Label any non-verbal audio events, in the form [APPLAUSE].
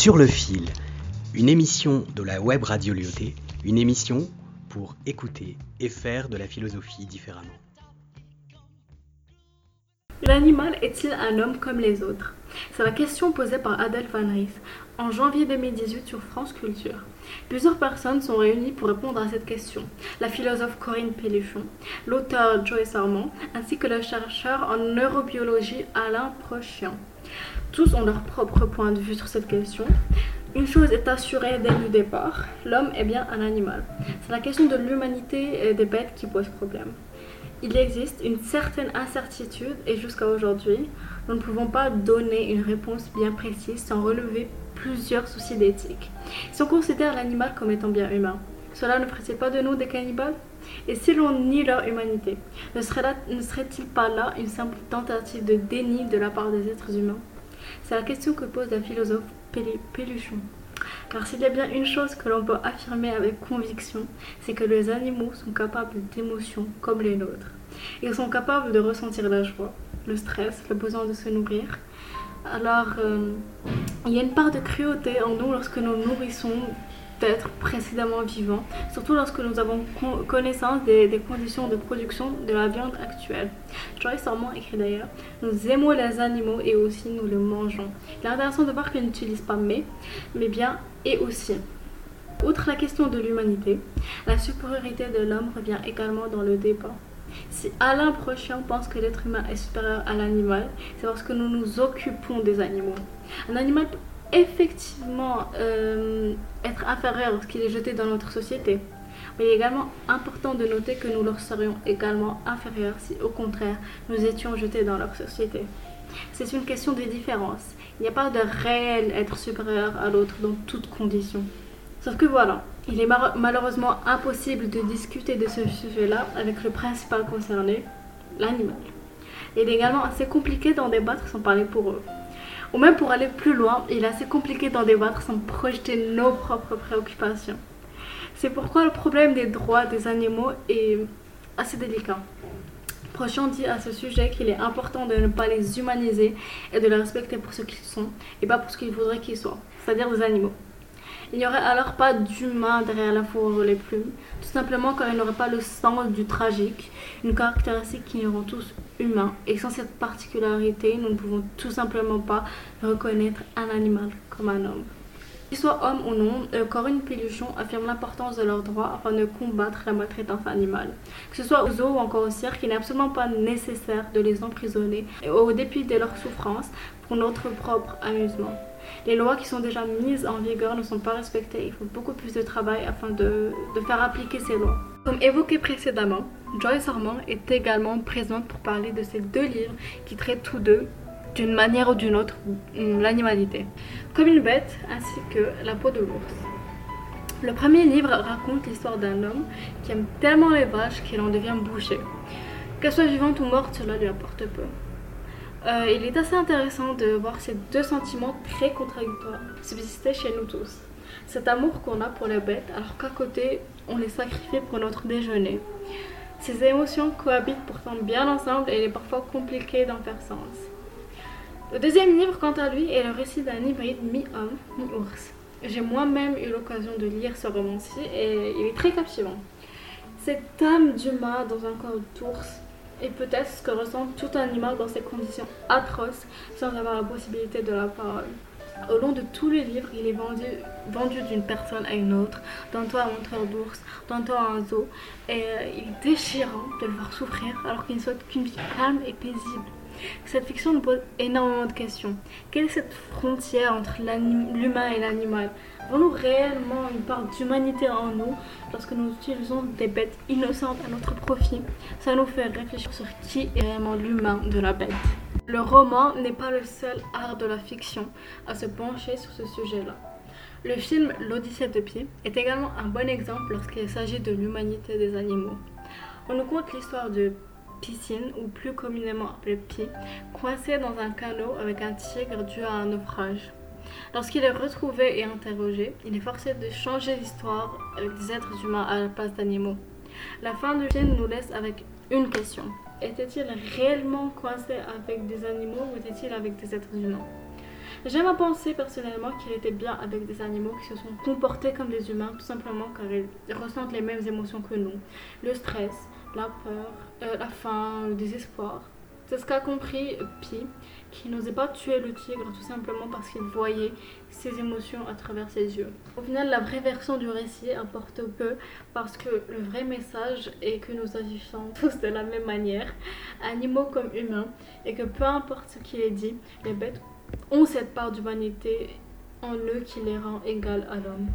Sur le fil, une émission de la web radio Lyoté, une émission pour écouter et faire de la philosophie différemment. L'animal est-il un homme comme les autres? C'est la question posée par Adèle Van Ries en janvier 2018 sur France Culture. Plusieurs personnes sont réunies pour répondre à cette question. La philosophe Corinne Pelluchon, l'auteur Joyce Armand, ainsi que le chercheur en neurobiologie Alain Prochian. Tous ont leur propre point de vue sur cette question. Une chose est assurée dès le départ, l'homme est bien un animal. C'est la question de l'humanité des bêtes qui pose problème. Il existe une certaine incertitude et jusqu'à aujourd'hui, nous ne pouvons pas donner une réponse bien précise sans relever plusieurs soucis d'éthique. Si on considère l'animal comme étant bien humain, cela ne ferait-il pas de nous des cannibales? Et si l'on nie leur humanité, ne serait-il pas là une simple tentative de déni de la part des êtres humains? C'est la question que pose la philosophe Péluchon. Car s'il y a bien une chose que l'on peut affirmer avec conviction, c'est que les animaux sont capables d'émotions comme les nôtres. Ils sont capables de ressentir la joie, le stress, le besoin de se nourrir. Alors, euh, il y a une part de cruauté en nous lorsque nous nourrissons d'être précédemment vivants, surtout lorsque nous avons connaissance des, conditions de production de la viande actuelle. Joyce Armand écrit d'ailleurs Nous aimons les animaux et aussi nous les mangeons. Il est intéressant de voir qu'il n'utilise pas mais, mais bien et aussi. Outre la question de l'humanité, la supériorité de l'homme revient également dans le débat. Si Alain Prochain pense que l'être humain est supérieur à l'animal, c'est parce que nous nous occupons des animaux. Un animal effectivement euh, être inférieur lorsqu'il est jeté dans notre société. Mais il est également important de noter que nous leur serions également inférieurs si au contraire nous étions jetés dans leur société. C'est une question de différence. Il n'y a pas de réel être supérieur à l'autre dans toutes conditions. Sauf que voilà, il est malheureusement impossible de discuter de ce sujet-là avec le principal concerné, l'animal. Il est également assez compliqué d'en débattre sans parler pour eux. Ou même pour aller plus loin, il est assez compliqué d'en débattre sans projeter nos propres préoccupations. C'est pourquoi le problème des droits des animaux est assez délicat. Prochon dit à ce sujet qu'il est important de ne pas les humaniser et de les respecter pour ce qu'ils sont et pas pour ce qu'il faudrait qu'ils soient, c'est-à-dire des animaux. Il n'y aurait alors pas d'humain derrière la fourrure les plumes, tout simplement car il n'aurait pas le sens du tragique, une caractéristique qui nous rend tous humains. Et sans cette particularité, nous ne pouvons tout simplement pas reconnaître un animal comme un homme. Qu'ils soient hommes ou non, Corinne Piluchon affirme l'importance de leurs droits afin de combattre la maltraitance animale. Que ce soit aux zoos ou encore au cirque, il n'est absolument pas nécessaire de les emprisonner au dépit de leur souffrance pour notre propre amusement. Les lois qui sont déjà mises en vigueur ne sont pas respectées. Il faut beaucoup plus de travail afin de, faire appliquer ces lois. Comme évoqué précédemment, Joyce Armand est également présente pour parler de ces deux livres qui traitent tous deux d'une manière ou d'une autre l'animalité, comme une bête ainsi que la peau de l'ours. Le premier livre raconte l'histoire d'un homme qui aime tellement les vaches qu'il en devient boucher. Qu'elle soit vivante ou morte, cela lui apporte peu. Euh, il est assez intéressant de voir ces deux sentiments très contradictoires subsister chez nous tous. Cet amour qu'on a pour les bêtes, alors qu'à côté, on les sacrifie pour notre déjeuner. Ces émotions cohabitent pourtant bien ensemble et il est parfois compliqué d'en faire sens. Le deuxième livre, quant à lui, est le récit d'un hybride mi-homme, mi-ours. J'ai moi-même eu l'occasion de lire ce roman-ci et il est très captivant. Cette âme d'humain dans un corps d'ours est peut-être ce que ressent tout animal dans ces conditions atroces sans avoir la possibilité de la parole. Au long de tous les livres, il est vendu, vendu d'une personne à une autre, tantôt à un montreur d'ours, tantôt à un zoo, et euh, il est déchirant de le voir souffrir alors qu'il ne souhaite qu'une vie calme et paisible. Cette fiction nous pose énormément de questions. Quelle est cette frontière entre l'humain et l'animal? Avons-nous réellement une part d'humanité en nous lorsque nous utilisons des bêtes innocentes à notre profit? Ça nous fait réfléchir sur qui est réellement l'humain de la bête. Le roman n'est pas le seul art de la fiction à se pencher sur ce sujet-là. Le film L'Odyssée de Pied est également un bon exemple lorsqu'il s'agit de l'humanité des animaux. On nous conte l'histoire de piscine, ou plus communément appelé Pi, coincé dans un canot avec un tigre dû à un naufrage. Lorsqu'il est retrouvé et interrogé, il est forcé de changer l'histoire avec des êtres humains à la place d'animaux. La fin du film nous laisse avec une question. Était-il réellement coincé avec des animaux ou était-il avec des êtres humains? J'aime à penser personnellement qu'il était bien avec des animaux qui se sont comportés comme des humains, tout simplement car ils ressentent les mêmes émotions que nous. Le stress, la peur, euh, la faim, le désespoir. C'est ce qu'a compris Pi, qui n'osait pas tuer le tigre tout simplement parce qu'il voyait ses émotions à travers ses yeux. Au final, la vraie version du récit importe peu parce que le vrai message est que nous agissons [LAUGHS] tous de la même manière, animaux comme humains, et que peu importe ce qu'il est dit, les bêtes ont cette part d'humanité en eux qui les rend égales à l'homme.